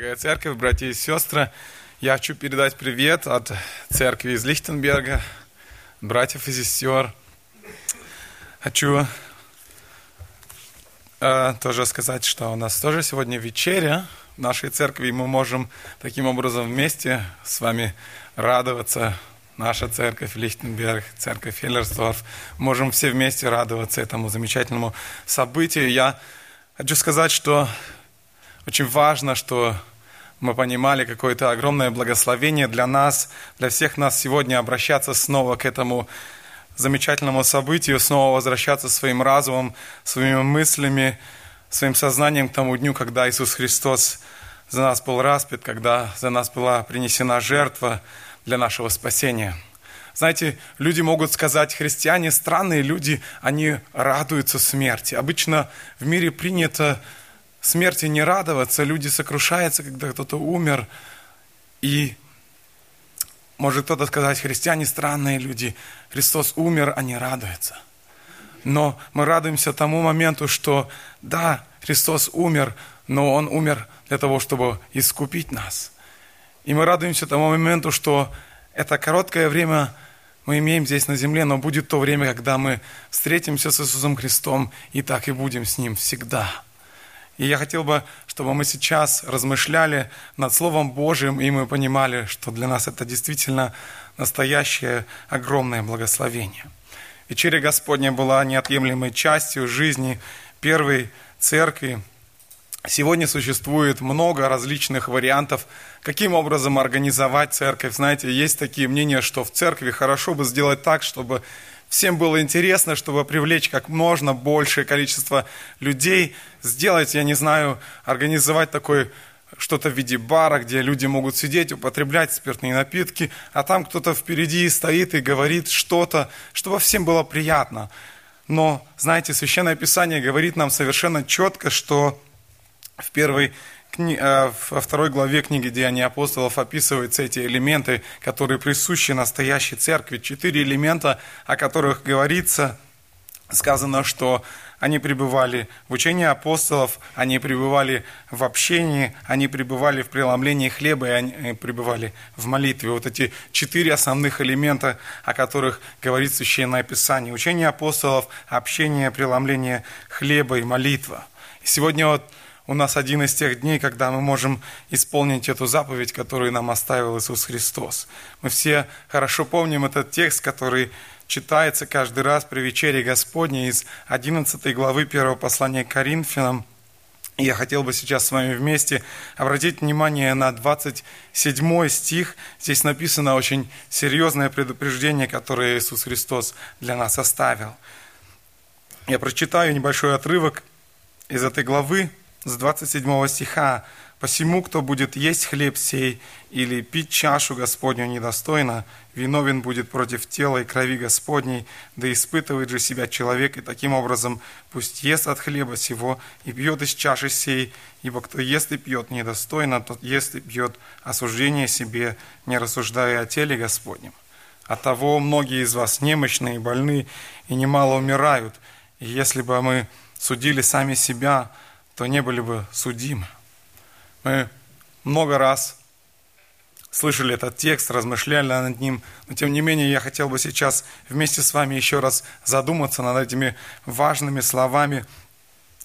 Дорогая церковь, братья и сестры, я хочу передать привет от церкви из Лихтенберга, братьев и сестер. Хочу э, тоже сказать, что у нас тоже сегодня вечеря в нашей церкви, и мы можем таким образом вместе с вами радоваться. Наша церковь Лихтенберг, церковь Хеллерсдорф. Можем все вместе радоваться этому замечательному событию. Я хочу сказать, что очень важно, что мы понимали какое-то огромное благословение для нас, для всех нас сегодня обращаться снова к этому замечательному событию, снова возвращаться своим разумом, своими мыслями, своим сознанием к тому дню, когда Иисус Христос за нас был распят, когда за нас была принесена жертва для нашего спасения. Знаете, люди могут сказать, христиане, странные люди, они радуются смерти. Обычно в мире принято смерти не радоваться, люди сокрушаются, когда кто-то умер. И может кто-то сказать, христиане странные люди, Христос умер, они радуются. Но мы радуемся тому моменту, что да, Христос умер, но Он умер для того, чтобы искупить нас. И мы радуемся тому моменту, что это короткое время мы имеем здесь на земле, но будет то время, когда мы встретимся с Иисусом Христом, и так и будем с Ним всегда. И я хотел бы, чтобы мы сейчас размышляли над Словом Божьим, и мы понимали, что для нас это действительно настоящее огромное благословение. Вечеря Господня была неотъемлемой частью жизни первой церкви. Сегодня существует много различных вариантов, каким образом организовать церковь. Знаете, есть такие мнения, что в церкви хорошо бы сделать так, чтобы Всем было интересно, чтобы привлечь как можно большее количество людей, сделать, я не знаю, организовать такой что-то в виде бара, где люди могут сидеть, употреблять спиртные напитки, а там кто-то впереди стоит и говорит что-то, чтобы всем было приятно. Но, знаете, Священное Писание говорит нам совершенно четко, что в первой Э, во второй главе книги Деяний апостолов описываются эти элементы, которые присущи настоящей церкви. Четыре элемента, о которых говорится, сказано, что они пребывали в учении апостолов, они пребывали в общении, они пребывали в преломлении хлеба, и они пребывали в молитве. Вот эти четыре основных элемента, о которых говорит Священное Писание. Учение апостолов, общение, преломление хлеба и молитва. И сегодня вот у нас один из тех дней, когда мы можем исполнить эту заповедь, которую нам оставил Иисус Христос. Мы все хорошо помним этот текст, который читается каждый раз при вечере Господней из 11 главы 1 послания к Коринфянам. И я хотел бы сейчас с вами вместе обратить внимание на 27 стих. Здесь написано очень серьезное предупреждение, которое Иисус Христос для нас оставил. Я прочитаю небольшой отрывок из этой главы, с 27 стиха. «Посему, кто будет есть хлеб сей или пить чашу Господню недостойно, виновен будет против тела и крови Господней, да испытывает же себя человек, и таким образом пусть ест от хлеба сего и пьет из чаши сей, ибо кто ест и пьет недостойно, тот ест и пьет осуждение себе, не рассуждая о теле Господнем. От того многие из вас немощные и больны, и немало умирают, и если бы мы судили сами себя, то не были бы судимы. Мы много раз слышали этот текст, размышляли над ним, но тем не менее я хотел бы сейчас вместе с вами еще раз задуматься над этими важными словами,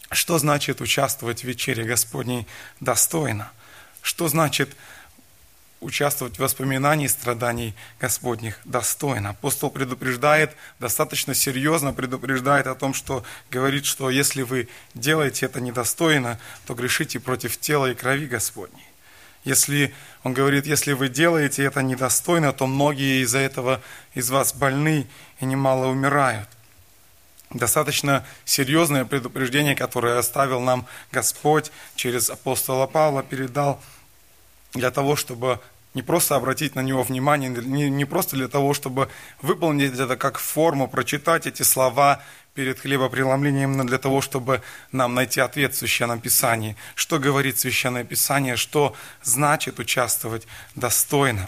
что значит участвовать в вечере Господней достойно, что значит участвовать в воспоминании страданий Господних достойно. Апостол предупреждает, достаточно серьезно предупреждает о том, что говорит, что если вы делаете это недостойно, то грешите против тела и крови Господней. Если, он говорит, если вы делаете это недостойно, то многие из-за этого из вас больны и немало умирают. Достаточно серьезное предупреждение, которое оставил нам Господь через апостола Павла, передал – для того, чтобы не просто обратить на него внимание, не, не просто для того, чтобы выполнить это как форму, прочитать эти слова перед хлебопреломлением, но для того, чтобы нам найти ответ в Священном Писании. Что говорит Священное Писание, что значит участвовать достойно.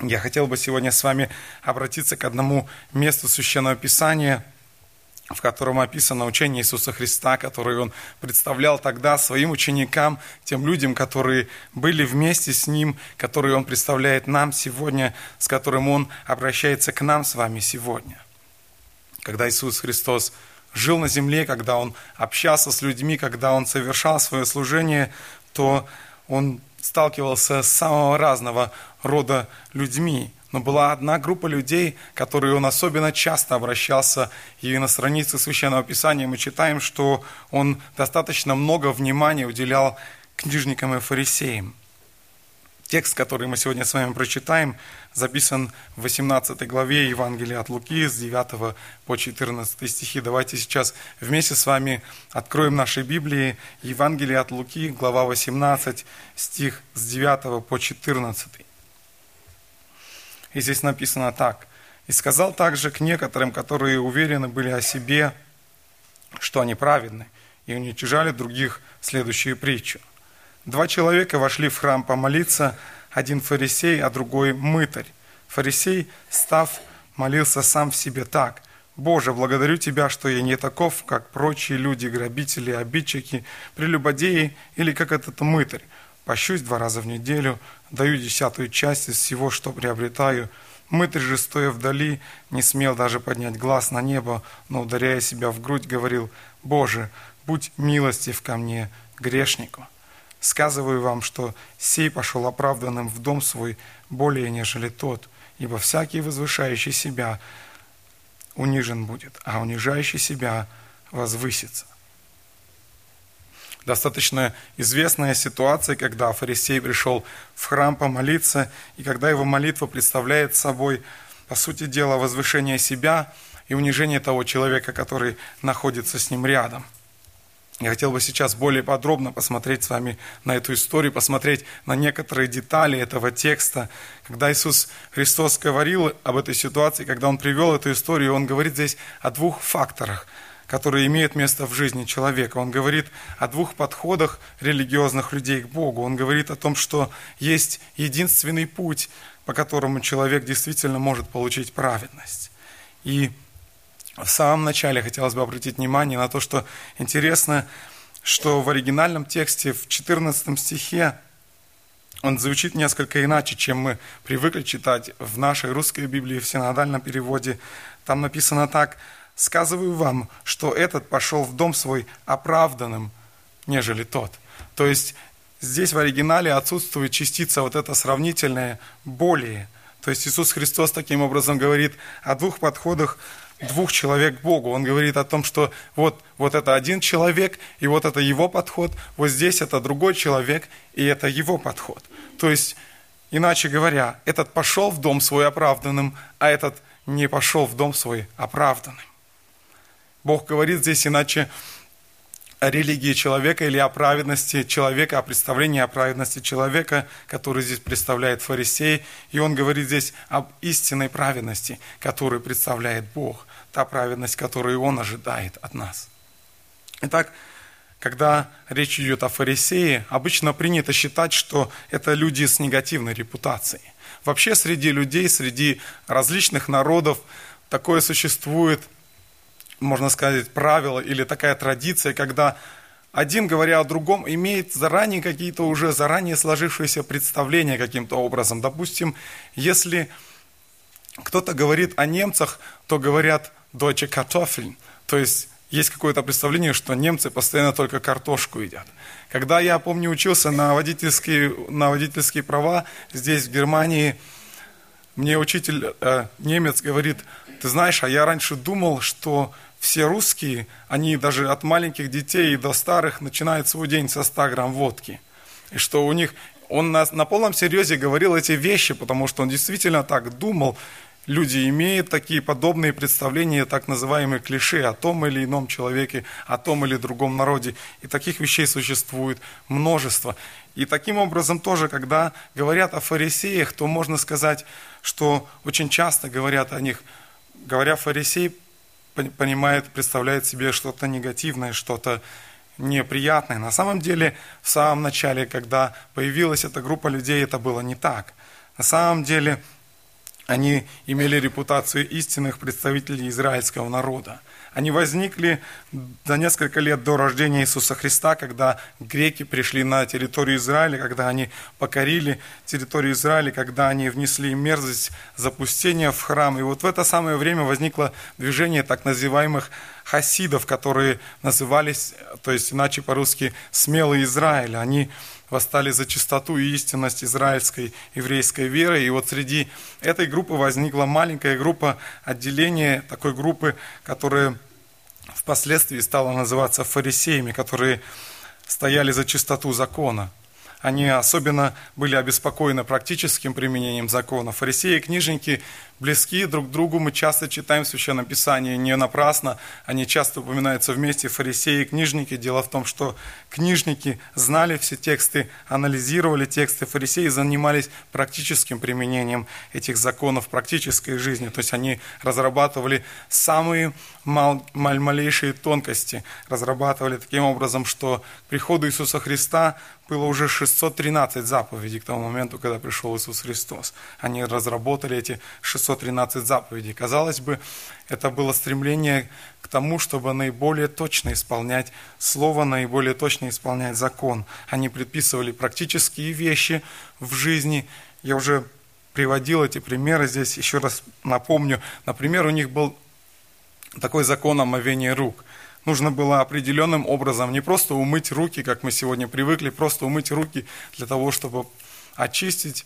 Я хотел бы сегодня с вами обратиться к одному месту Священного Писания, в котором описано учение Иисуса Христа, которое Он представлял тогда своим ученикам, тем людям, которые были вместе с Ним, которые Он представляет нам сегодня, с которым Он обращается к нам с вами сегодня. Когда Иисус Христос жил на земле, когда Он общался с людьми, когда Он совершал свое служение, то Он сталкивался с самого разного рода людьми. Но была одна группа людей, которой он особенно часто обращался, и на странице Священного Писания мы читаем, что он достаточно много внимания уделял книжникам и фарисеям. Текст, который мы сегодня с вами прочитаем, записан в 18 главе Евангелия от Луки с 9 по 14 стихи. Давайте сейчас вместе с вами откроем наши Библии. Евангелие от Луки, глава 18, стих с 9 по 14. И здесь написано так. «И сказал также к некоторым, которые уверены были о себе, что они праведны, и уничижали других следующую притчу. Два человека вошли в храм помолиться, один фарисей, а другой мытарь. Фарисей, став, молился сам в себе так. «Боже, благодарю Тебя, что я не таков, как прочие люди, грабители, обидчики, прелюбодеи или как этот мытарь. Пощусь два раза в неделю, даю десятую часть из всего, что приобретаю. Мытарь же, стоя вдали, не смел даже поднять глаз на небо, но, ударяя себя в грудь, говорил, «Боже, будь милостив ко мне, грешнику». Сказываю вам, что сей пошел оправданным в дом свой более, нежели тот, ибо всякий возвышающий себя унижен будет, а унижающий себя возвысится. Достаточно известная ситуация, когда фарисей пришел в храм помолиться, и когда его молитва представляет собой, по сути дела, возвышение себя и унижение того человека, который находится с ним рядом. Я хотел бы сейчас более подробно посмотреть с вами на эту историю, посмотреть на некоторые детали этого текста. Когда Иисус Христос говорил об этой ситуации, когда Он привел эту историю, Он говорит здесь о двух факторах – которые имеют место в жизни человека. Он говорит о двух подходах религиозных людей к Богу. Он говорит о том, что есть единственный путь, по которому человек действительно может получить праведность. И в самом начале хотелось бы обратить внимание на то, что интересно, что в оригинальном тексте в 14 стихе он звучит несколько иначе, чем мы привыкли читать в нашей русской Библии, в синодальном переводе. Там написано так – сказываю вам, что этот пошел в дом свой оправданным, нежели тот. То есть здесь в оригинале отсутствует частица вот это сравнительное более. То есть Иисус Христос таким образом говорит о двух подходах двух человек к Богу. Он говорит о том, что вот, вот это один человек, и вот это его подход, вот здесь это другой человек, и это его подход. То есть, иначе говоря, этот пошел в дом свой оправданным, а этот не пошел в дом свой оправданным. Бог говорит здесь иначе о религии человека или о праведности человека, о представлении о праведности человека, который здесь представляет фарисей. И он говорит здесь об истинной праведности, которую представляет Бог, та праведность, которую Он ожидает от нас. Итак, когда речь идет о фарисее, обычно принято считать, что это люди с негативной репутацией. Вообще среди людей, среди различных народов такое существует – можно сказать, правило или такая традиция, когда один, говоря о другом, имеет заранее какие-то уже заранее сложившиеся представления каким-то образом. Допустим, если кто-то говорит о немцах, то говорят «deutsche Kartoffeln», то есть есть какое-то представление, что немцы постоянно только картошку едят. Когда я, помню, учился на водительские, на водительские права здесь, в Германии, мне учитель э, немец говорит, ты знаешь, а я раньше думал, что все русские, они даже от маленьких детей до старых начинают свой день со 100 грамм водки. И что у них, он на, на полном серьезе говорил эти вещи, потому что он действительно так думал. Люди имеют такие подобные представления, так называемые клише о том или ином человеке, о том или другом народе. И таких вещей существует множество. И таким образом тоже, когда говорят о фарисеях, то можно сказать, что очень часто говорят о них, говоря фарисей, понимает, представляет себе что-то негативное, что-то неприятное. На самом деле, в самом начале, когда появилась эта группа людей, это было не так. На самом деле, они имели репутацию истинных представителей израильского народа. Они возникли за несколько лет до рождения Иисуса Христа, когда греки пришли на территорию Израиля, когда они покорили территорию Израиля, когда они внесли мерзость запустения в храм. И вот в это самое время возникло движение так называемых хасидов, которые назывались, то есть иначе по-русски, смелые Израиля. Они восстали за чистоту и истинность израильской еврейской веры. И вот среди этой группы возникла маленькая группа отделения такой группы, которая впоследствии стала называться фарисеями, которые стояли за чистоту закона. Они особенно были обеспокоены практическим применением закона. Фарисеи и книжники близки друг к другу. Мы часто читаем в Священном Писании не напрасно. Они часто упоминаются вместе, фарисеи и книжники. Дело в том, что книжники знали все тексты, анализировали тексты. Фарисеи занимались практическим применением этих законов в практической жизни. То есть они разрабатывали самые мал, малейшие тонкости. Разрабатывали таким образом, что к приходу Иисуса Христа было уже 613 заповедей к тому моменту, когда пришел Иисус Христос. Они разработали эти 600 613 заповедей. Казалось бы, это было стремление к тому, чтобы наиболее точно исполнять Слово, наиболее точно исполнять закон. Они предписывали практические вещи в жизни. Я уже приводил эти примеры здесь, еще раз напомню. Например, у них был такой закон омовения рук. Нужно было определенным образом не просто умыть руки, как мы сегодня привыкли, просто умыть руки для того, чтобы очистить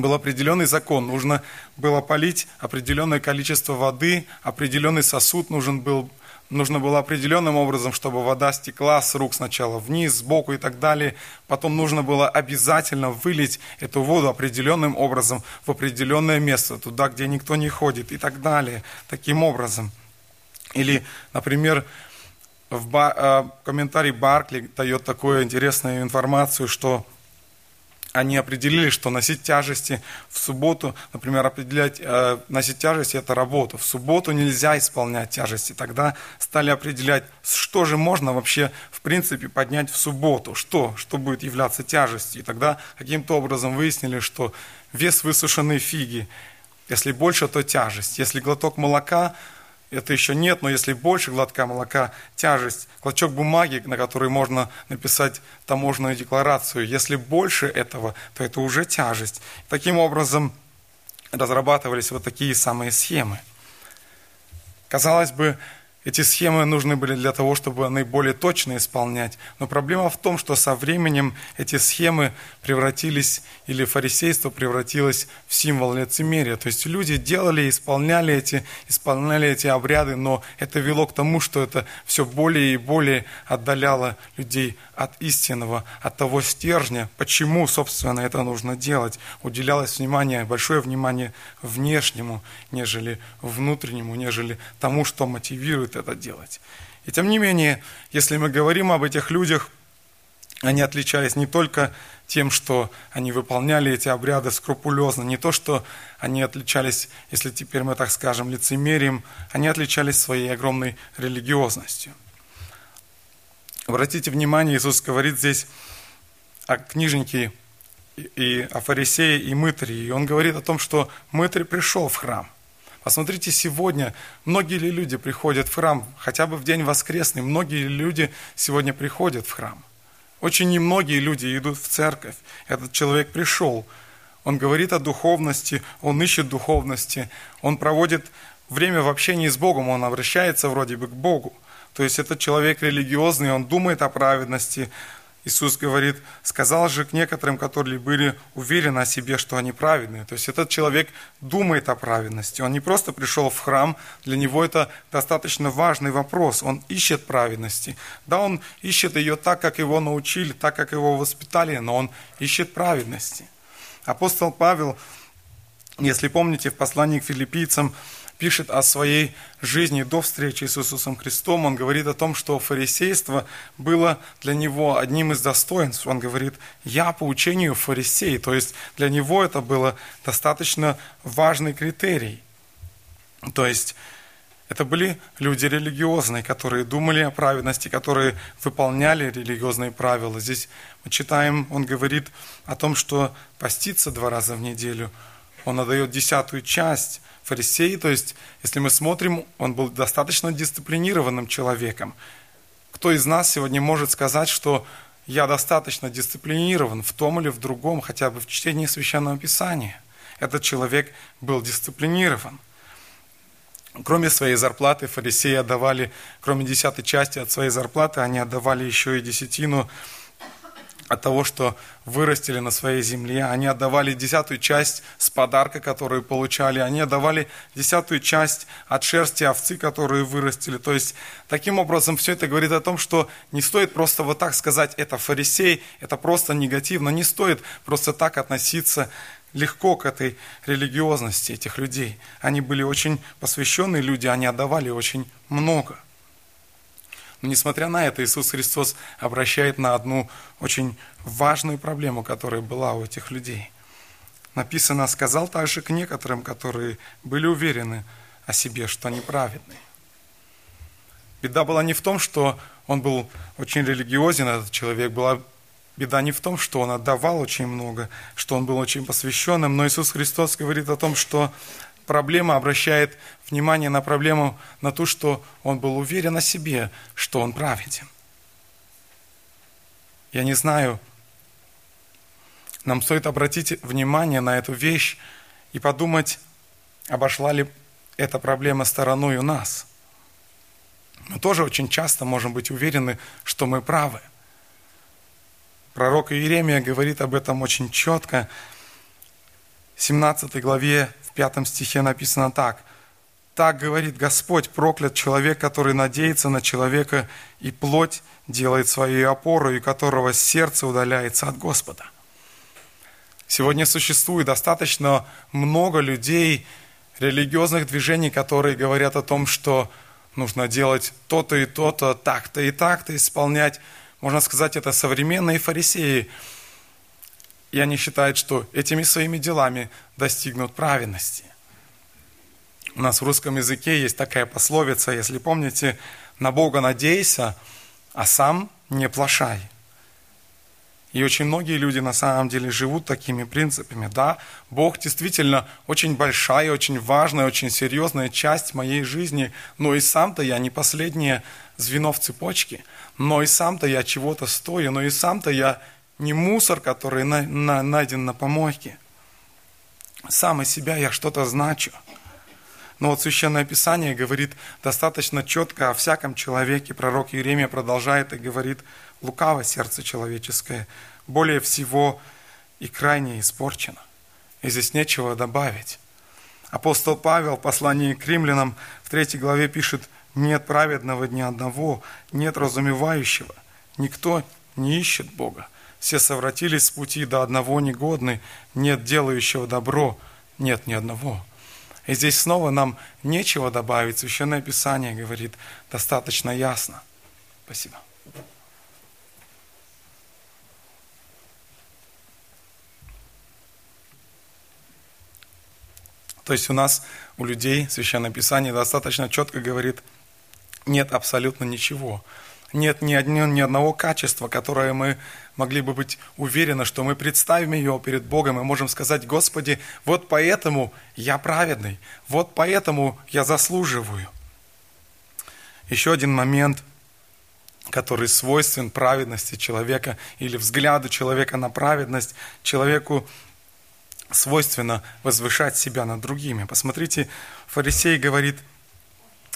был определенный закон. Нужно было полить определенное количество воды, определенный сосуд нужен был, нужно было определенным образом, чтобы вода стекла с рук сначала вниз, сбоку и так далее. Потом нужно было обязательно вылить эту воду определенным образом в определенное место, туда, где никто не ходит и так далее. Таким образом. Или, например, в э, комментарии Баркли дает такую интересную информацию, что они определили, что носить тяжести в субботу, например, определять, э, носить тяжести – это работа. В субботу нельзя исполнять тяжести. Тогда стали определять, что же можно вообще, в принципе, поднять в субботу, что, что будет являться тяжестью. И тогда каким-то образом выяснили, что вес высушенной фиги, если больше, то тяжесть. Если глоток молока – это еще нет, но если больше глотка молока, тяжесть, клочок бумаги, на который можно написать таможенную декларацию, если больше этого, то это уже тяжесть. Таким образом разрабатывались вот такие самые схемы. Казалось бы, эти схемы нужны были для того, чтобы наиболее точно исполнять. Но проблема в том, что со временем эти схемы превратились, или фарисейство превратилось в символ лицемерия. То есть люди делали, исполняли эти, исполняли эти обряды, но это вело к тому, что это все более и более отдаляло людей от истинного, от того стержня. Почему, собственно, это нужно делать? Уделялось внимание, большое внимание внешнему, нежели внутреннему, нежели тому, что мотивирует это делать. И тем не менее, если мы говорим об этих людях, они отличались не только тем, что они выполняли эти обряды скрупулезно, не то, что они отличались, если теперь мы так скажем, лицемерием, они отличались своей огромной религиозностью. Обратите внимание, Иисус говорит здесь о книжнике и о фарисее и мытаре. И он говорит о том, что мытарь пришел в храм – Посмотрите, сегодня многие ли люди приходят в храм, хотя бы в день воскресный, многие ли люди сегодня приходят в храм. Очень немногие люди идут в церковь. Этот человек пришел, он говорит о духовности, он ищет духовности, он проводит время в общении с Богом, он обращается вроде бы к Богу. То есть этот человек религиозный, он думает о праведности, Иисус говорит, сказал же к некоторым, которые были уверены о себе, что они праведные. То есть этот человек думает о праведности. Он не просто пришел в храм, для него это достаточно важный вопрос. Он ищет праведности. Да, он ищет ее так, как его научили, так, как его воспитали, но он ищет праведности. Апостол Павел, если помните, в послании к филиппийцам пишет о своей жизни до встречи с Иисусом Христом. Он говорит о том, что фарисейство было для него одним из достоинств. Он говорит, я по учению фарисей. То есть для него это было достаточно важный критерий. То есть это были люди религиозные, которые думали о праведности, которые выполняли религиозные правила. Здесь мы читаем, он говорит о том, что поститься два раза в неделю. Он отдает десятую часть Фарисей, то есть, если мы смотрим, он был достаточно дисциплинированным человеком. Кто из нас сегодня может сказать, что я достаточно дисциплинирован в том или в другом, хотя бы в чтении Священного Писания? Этот человек был дисциплинирован. Кроме своей зарплаты, фарисеи отдавали, кроме десятой части от своей зарплаты, они отдавали еще и десятину от того, что вырастили на своей земле. Они отдавали десятую часть с подарка, который получали. Они отдавали десятую часть от шерсти овцы, которую вырастили. То есть, таким образом, все это говорит о том, что не стоит просто вот так сказать, это фарисей, это просто негативно. Не стоит просто так относиться легко к этой религиозности этих людей. Они были очень посвященные люди, они отдавали очень много. Но несмотря на это, Иисус Христос обращает на одну очень важную проблему, которая была у этих людей. Написано, сказал также к некоторым, которые были уверены о себе, что они праведные. Беда была не в том, что он был очень религиозен, этот человек, была Беда не в том, что он отдавал очень много, что он был очень посвященным, но Иисус Христос говорит о том, что проблема обращает внимание на проблему, на то, что он был уверен о себе, что он праведен. Я не знаю, нам стоит обратить внимание на эту вещь и подумать, обошла ли эта проблема стороной у нас. Мы тоже очень часто можем быть уверены, что мы правы – Пророк Иеремия говорит об этом очень четко. В 17 главе, 5 стихе написано так. «Так говорит Господь, проклят человек, который надеется на человека, и плоть делает своей опорой, и которого сердце удаляется от Господа». Сегодня существует достаточно много людей, религиозных движений, которые говорят о том, что нужно делать то-то и то-то, так-то и так-то, исполнять можно сказать, это современные фарисеи. И они считают, что этими своими делами достигнут праведности. У нас в русском языке есть такая пословица, если помните, на Бога надейся, а сам не плашай. И очень многие люди на самом деле живут такими принципами. Да, Бог действительно очень большая, очень важная, очень серьезная часть моей жизни, но и сам-то я не последнее звено в цепочке – но и сам-то я чего-то стою, но и сам-то я не мусор, который на, на, найден на помойке. Сам из себя я что-то значу. Но вот Священное Писание говорит достаточно четко о всяком человеке. Пророк Иеремия продолжает и говорит, лукаво сердце человеческое, более всего и крайне испорчено. И здесь нечего добавить. Апостол Павел в послании к римлянам в третьей главе пишет, нет праведного ни одного, нет разумевающего. Никто не ищет Бога. Все совратились с пути до одного негодны, нет делающего добро, нет ни одного. И здесь снова нам нечего добавить. Священное Писание говорит достаточно ясно. Спасибо. То есть у нас, у людей, Священное Писание достаточно четко говорит – нет абсолютно ничего. Нет ни, одни, ни одного качества, которое мы могли бы быть уверены, что мы представим ее перед Богом и можем сказать, Господи, вот поэтому я праведный, вот поэтому я заслуживаю. Еще один момент, который свойствен праведности человека или взгляду человека на праведность, человеку свойственно возвышать себя над другими. Посмотрите, фарисей говорит –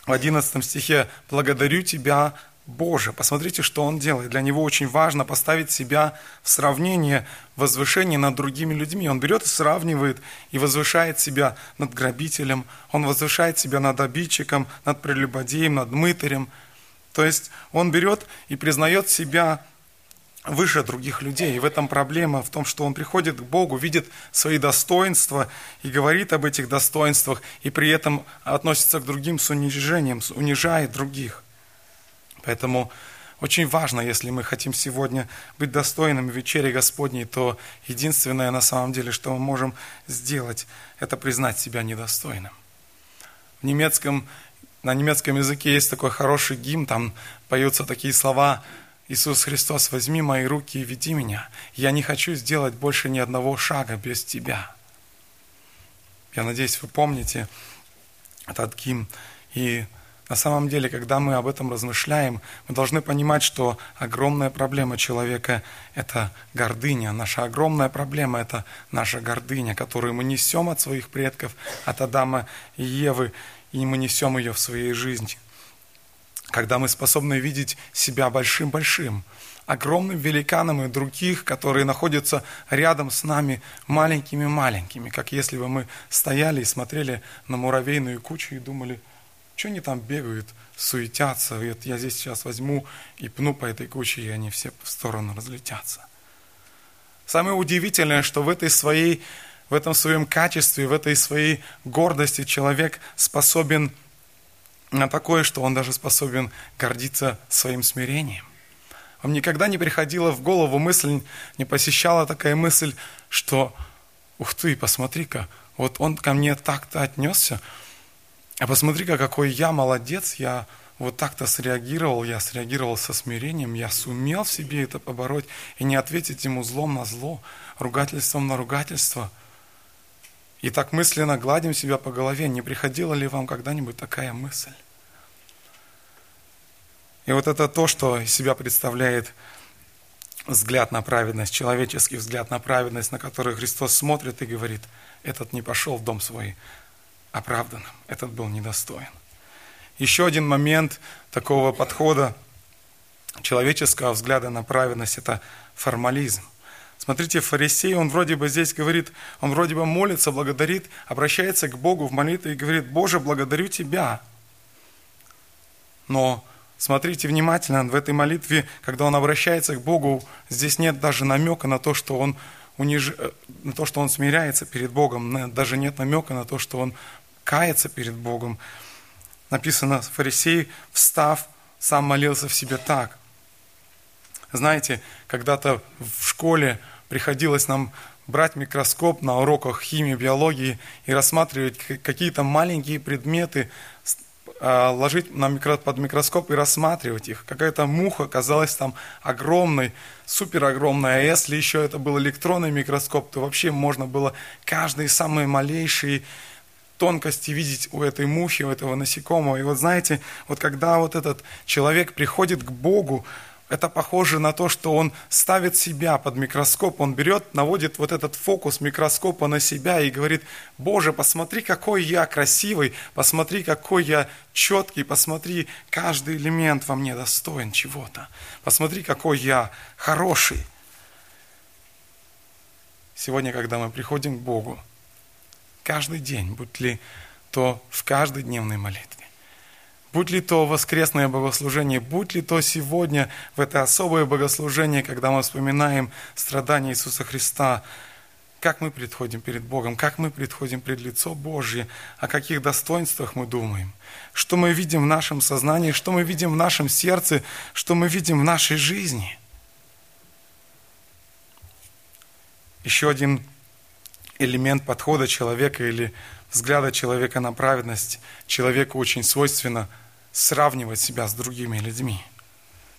в 11 стихе «Благодарю Тебя, Боже». Посмотрите, что он делает. Для него очень важно поставить себя в сравнение, возвышение над другими людьми. Он берет и сравнивает, и возвышает себя над грабителем, он возвышает себя над обидчиком, над прелюбодеем, над мытарем. То есть он берет и признает себя выше других людей. И в этом проблема в том, что он приходит к Богу, видит свои достоинства и говорит об этих достоинствах, и при этом относится к другим с унижением, унижает других. Поэтому очень важно, если мы хотим сегодня быть достойными вечери Господней, то единственное на самом деле, что мы можем сделать, это признать себя недостойным. В немецком, на немецком языке есть такой хороший гимн, там поются такие слова Иисус Христос, возьми мои руки и веди меня. Я не хочу сделать больше ни одного шага без Тебя. Я надеюсь, вы помните таким. И на самом деле, когда мы об этом размышляем, мы должны понимать, что огромная проблема человека – это гордыня. Наша огромная проблема – это наша гордыня, которую мы несем от своих предков, от Адама и Евы, и мы несем ее в своей жизни. Когда мы способны видеть себя большим-большим, огромным великаном и других, которые находятся рядом с нами маленькими-маленькими, как если бы мы стояли и смотрели на муравейную кучу и думали – что они там бегают, суетятся? Вот я здесь сейчас возьму и пну по этой куче, и они все в сторону разлетятся. Самое удивительное, что в этой своей, в этом своем качестве, в этой своей гордости человек способен на такое, что он даже способен гордиться своим смирением. Вам никогда не приходила в голову мысль, не посещала такая мысль, что, ух ты, посмотри-ка, вот он ко мне так-то отнесся, а посмотри-ка, какой я молодец, я вот так-то среагировал, я среагировал со смирением, я сумел в себе это побороть и не ответить ему злом на зло, ругательством на ругательство. И так мысленно гладим себя по голове. Не приходила ли вам когда-нибудь такая мысль? И вот это то, что из себя представляет взгляд на праведность, человеческий взгляд на праведность, на который Христос смотрит и говорит, этот не пошел в дом свой оправданным, этот был недостоин. Еще один момент такого подхода человеческого взгляда на праведность – это формализм. Смотрите, фарисей, он вроде бы здесь говорит, он вроде бы молится, благодарит, обращается к Богу в молитве и говорит, Боже, благодарю Тебя. Но смотрите внимательно, в этой молитве, когда он обращается к Богу, здесь нет даже намека на то, что он униж... Э, на то, что он смиряется перед Богом, даже нет намека на то, что он каяться перед Богом. Написано, фарисей, встав, сам молился в себе так. Знаете, когда-то в школе приходилось нам брать микроскоп на уроках химии, биологии и рассматривать какие-то маленькие предметы, а, ложить на микро, под микроскоп и рассматривать их. Какая-то муха казалась там огромной, супер огромной. А если еще это был электронный микроскоп, то вообще можно было каждый самый малейший тонкости видеть у этой мухи, у этого насекомого. И вот знаете, вот когда вот этот человек приходит к Богу, это похоже на то, что он ставит себя под микроскоп, он берет, наводит вот этот фокус микроскопа на себя и говорит, Боже, посмотри, какой я красивый, посмотри, какой я четкий, посмотри, каждый элемент во мне достоин чего-то, посмотри, какой я хороший. Сегодня, когда мы приходим к Богу, каждый день, будь ли то в каждой дневной молитве, будь ли то воскресное богослужение, будь ли то сегодня в это особое богослужение, когда мы вспоминаем страдания Иисуса Христа, как мы предходим перед Богом, как мы предходим пред лицо Божье, о каких достоинствах мы думаем, что мы видим в нашем сознании, что мы видим в нашем сердце, что мы видим в нашей жизни. Еще один элемент подхода человека или взгляда человека на праведность, человеку очень свойственно сравнивать себя с другими людьми.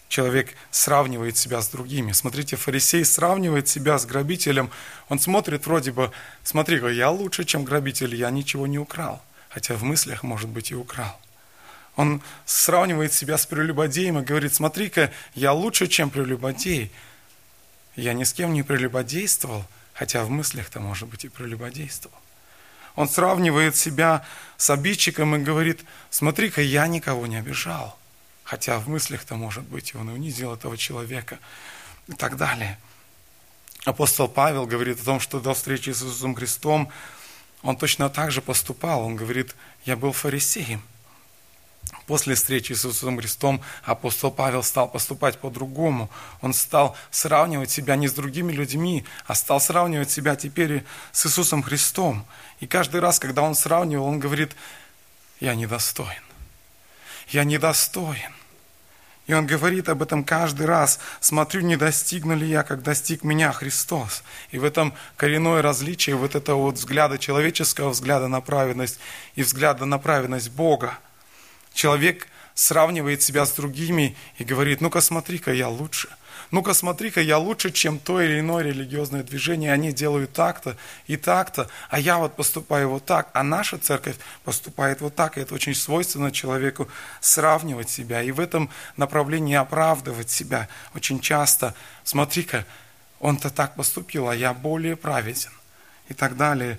Человек сравнивает себя с другими. Смотрите, фарисей сравнивает себя с грабителем. Он смотрит вроде бы, смотри, я лучше, чем грабитель, я ничего не украл. Хотя в мыслях, может быть, и украл. Он сравнивает себя с прелюбодеем и говорит, смотри-ка, я лучше, чем прелюбодей. Я ни с кем не прелюбодействовал, хотя в мыслях-то, может быть, и прелюбодействовал. Он сравнивает себя с обидчиком и говорит, смотри-ка, я никого не обижал. Хотя в мыслях-то, может быть, он унизил этого человека и так далее. Апостол Павел говорит о том, что до встречи с Иисусом Христом он точно так же поступал. Он говорит, я был фарисеем. После встречи с Иисусом Христом апостол Павел стал поступать по-другому. Он стал сравнивать себя не с другими людьми, а стал сравнивать себя теперь с Иисусом Христом. И каждый раз, когда он сравнивал, он говорит, я недостоин. Я недостоин. И он говорит об этом каждый раз. Смотрю, не достигну ли я, как достиг меня Христос. И в этом коренное различие вот этого вот взгляда человеческого, взгляда на праведность и взгляда на праведность Бога – Человек сравнивает себя с другими и говорит, ну-ка смотри-ка, я лучше. ну-ка смотри-ка, я лучше, чем то или иное религиозное движение, они делают так-то и так-то, а я вот поступаю вот так, а наша церковь поступает вот так, и это очень свойственно человеку сравнивать себя, и в этом направлении оправдывать себя очень часто. Смотри-ка, он-то так поступил, а я более праведен и так далее.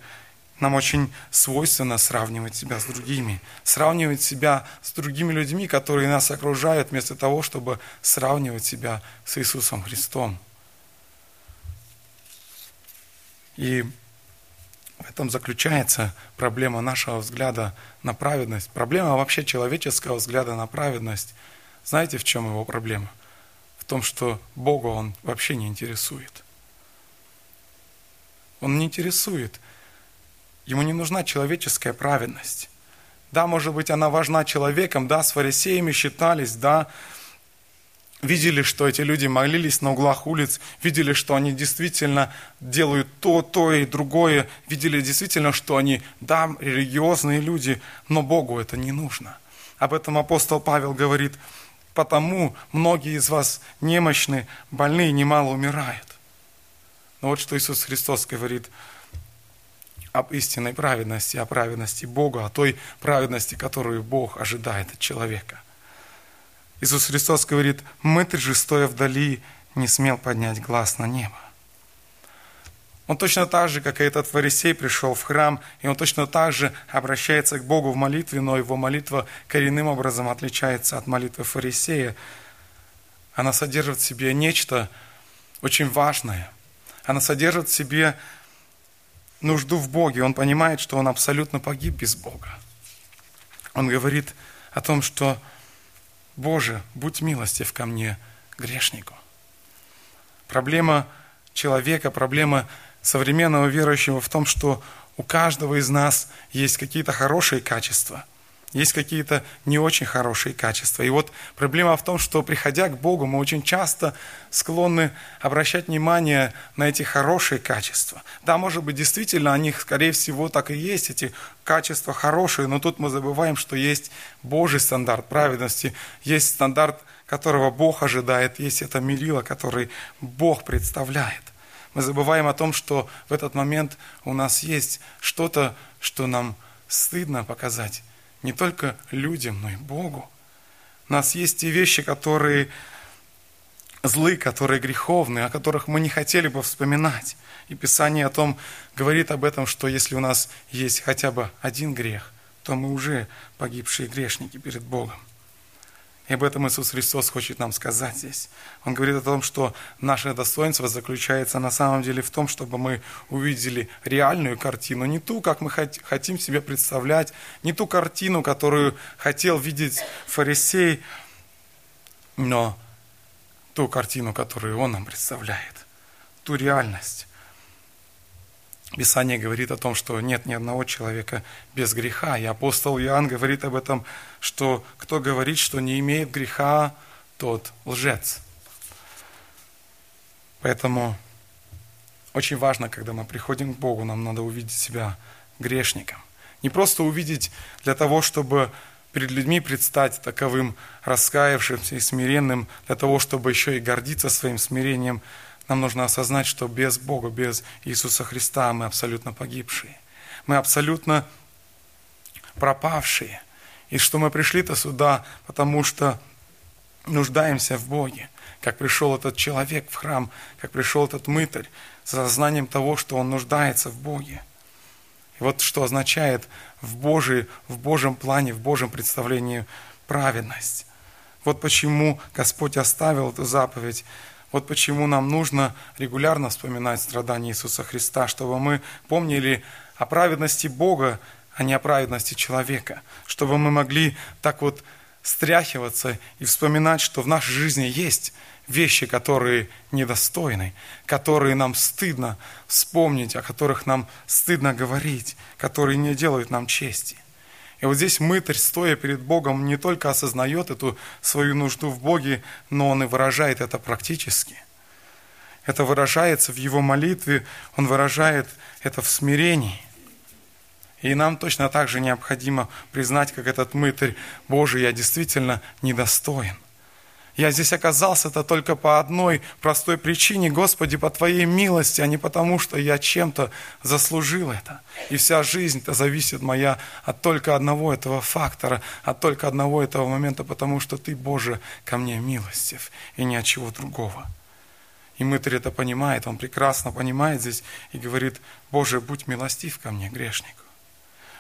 Нам очень свойственно сравнивать себя с другими, сравнивать себя с другими людьми, которые нас окружают, вместо того, чтобы сравнивать себя с Иисусом Христом. И в этом заключается проблема нашего взгляда на праведность, проблема вообще человеческого взгляда на праведность. Знаете, в чем его проблема? В том, что Бога он вообще не интересует. Он не интересует – Ему не нужна человеческая праведность. Да, может быть, она важна человеком, да, с фарисеями считались, да, видели, что эти люди молились на углах улиц, видели, что они действительно делают то, то и другое, видели действительно, что они, да, религиозные люди, но Богу это не нужно. Об этом апостол Павел говорит, потому многие из вас немощны, больные, немало умирают. Но вот что Иисус Христос говорит – об истинной праведности, о праведности Бога, о той праведности, которую Бог ожидает от человека. Иисус Христос говорит, мытарь же, стоя вдали, не смел поднять глаз на небо. Он точно так же, как и этот фарисей, пришел в храм, и он точно так же обращается к Богу в молитве, но его молитва коренным образом отличается от молитвы фарисея. Она содержит в себе нечто очень важное. Она содержит в себе нужду в Боге, он понимает, что он абсолютно погиб без Бога. Он говорит о том, что «Боже, будь милостив ко мне, грешнику». Проблема человека, проблема современного верующего в том, что у каждого из нас есть какие-то хорошие качества – есть какие-то не очень хорошие качества. И вот проблема в том, что приходя к Богу, мы очень часто склонны обращать внимание на эти хорошие качества. Да, может быть, действительно, они, скорее всего, так и есть, эти качества хорошие, но тут мы забываем, что есть Божий стандарт праведности, есть стандарт, которого Бог ожидает, есть это мерило, который Бог представляет. Мы забываем о том, что в этот момент у нас есть что-то, что нам стыдно показать не только людям, но и Богу. У нас есть те вещи, которые злы, которые греховны, о которых мы не хотели бы вспоминать. И Писание о том говорит об этом, что если у нас есть хотя бы один грех, то мы уже погибшие грешники перед Богом. И об этом Иисус Христос хочет нам сказать здесь. Он говорит о том, что наше достоинство заключается на самом деле в том, чтобы мы увидели реальную картину, не ту, как мы хотим себе представлять, не ту картину, которую хотел видеть фарисей, но ту картину, которую он нам представляет, ту реальность. Писание говорит о том, что нет ни одного человека без греха. И апостол Иоанн говорит об этом, что кто говорит, что не имеет греха, тот лжец. Поэтому очень важно, когда мы приходим к Богу, нам надо увидеть себя грешником. Не просто увидеть для того, чтобы перед людьми предстать таковым раскаявшимся и смиренным, для того, чтобы еще и гордиться своим смирением – нам нужно осознать, что без Бога, без Иисуса Христа мы абсолютно погибшие. Мы абсолютно пропавшие. И что мы пришли-то сюда, потому что нуждаемся в Боге. Как пришел этот человек в храм, как пришел этот мытарь, с сознанием того, что он нуждается в Боге. И вот что означает в, Божий, в Божьем плане, в Божьем представлении праведность. Вот почему Господь оставил эту заповедь вот почему нам нужно регулярно вспоминать страдания Иисуса Христа, чтобы мы помнили о праведности Бога, а не о праведности человека, чтобы мы могли так вот стряхиваться и вспоминать, что в нашей жизни есть вещи, которые недостойны, которые нам стыдно вспомнить, о которых нам стыдно говорить, которые не делают нам чести. И вот здесь мытарь, стоя перед Богом, не только осознает эту свою нужду в Боге, но он и выражает это практически. Это выражается в его молитве, он выражает это в смирении. И нам точно так же необходимо признать, как этот мытарь, Боже, я действительно недостоин. Я здесь оказался это только по одной простой причине, Господи, по Твоей милости, а не потому, что я чем-то заслужил это. И вся жизнь-то зависит моя от только одного этого фактора, от только одного этого момента, потому что Ты, Боже, ко мне милостив, и ни от чего другого. И мытарь это понимает, он прекрасно понимает здесь и говорит, Боже, будь милостив ко мне, грешнику.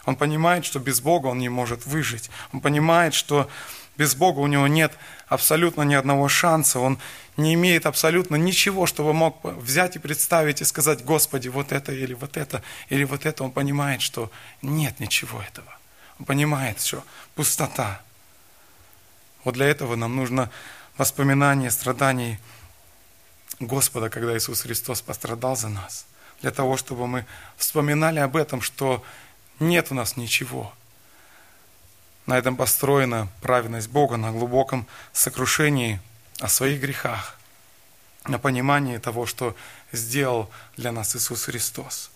Он понимает, что без Бога он не может выжить. Он понимает, что без Бога у него нет абсолютно ни одного шанса, он не имеет абсолютно ничего, чтобы мог взять и представить и сказать, Господи, вот это или вот это, или вот это. Он понимает, что нет ничего этого. Он понимает, что пустота. Вот для этого нам нужно воспоминание страданий Господа, когда Иисус Христос пострадал за нас. Для того, чтобы мы вспоминали об этом, что нет у нас ничего – на этом построена праведность Бога, на глубоком сокрушении о своих грехах, на понимании того, что сделал для нас Иисус Христос.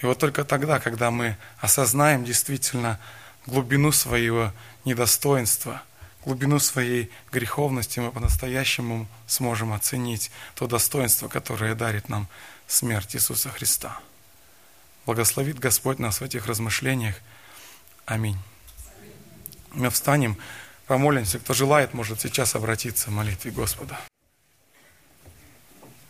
И вот только тогда, когда мы осознаем действительно глубину своего недостоинства, глубину своей греховности, мы по-настоящему сможем оценить то достоинство, которое дарит нам смерть Иисуса Христа. Благословит Господь нас в этих размышлениях. Аминь. Мы встанем, помолимся. Кто желает, может сейчас обратиться в молитве Господа.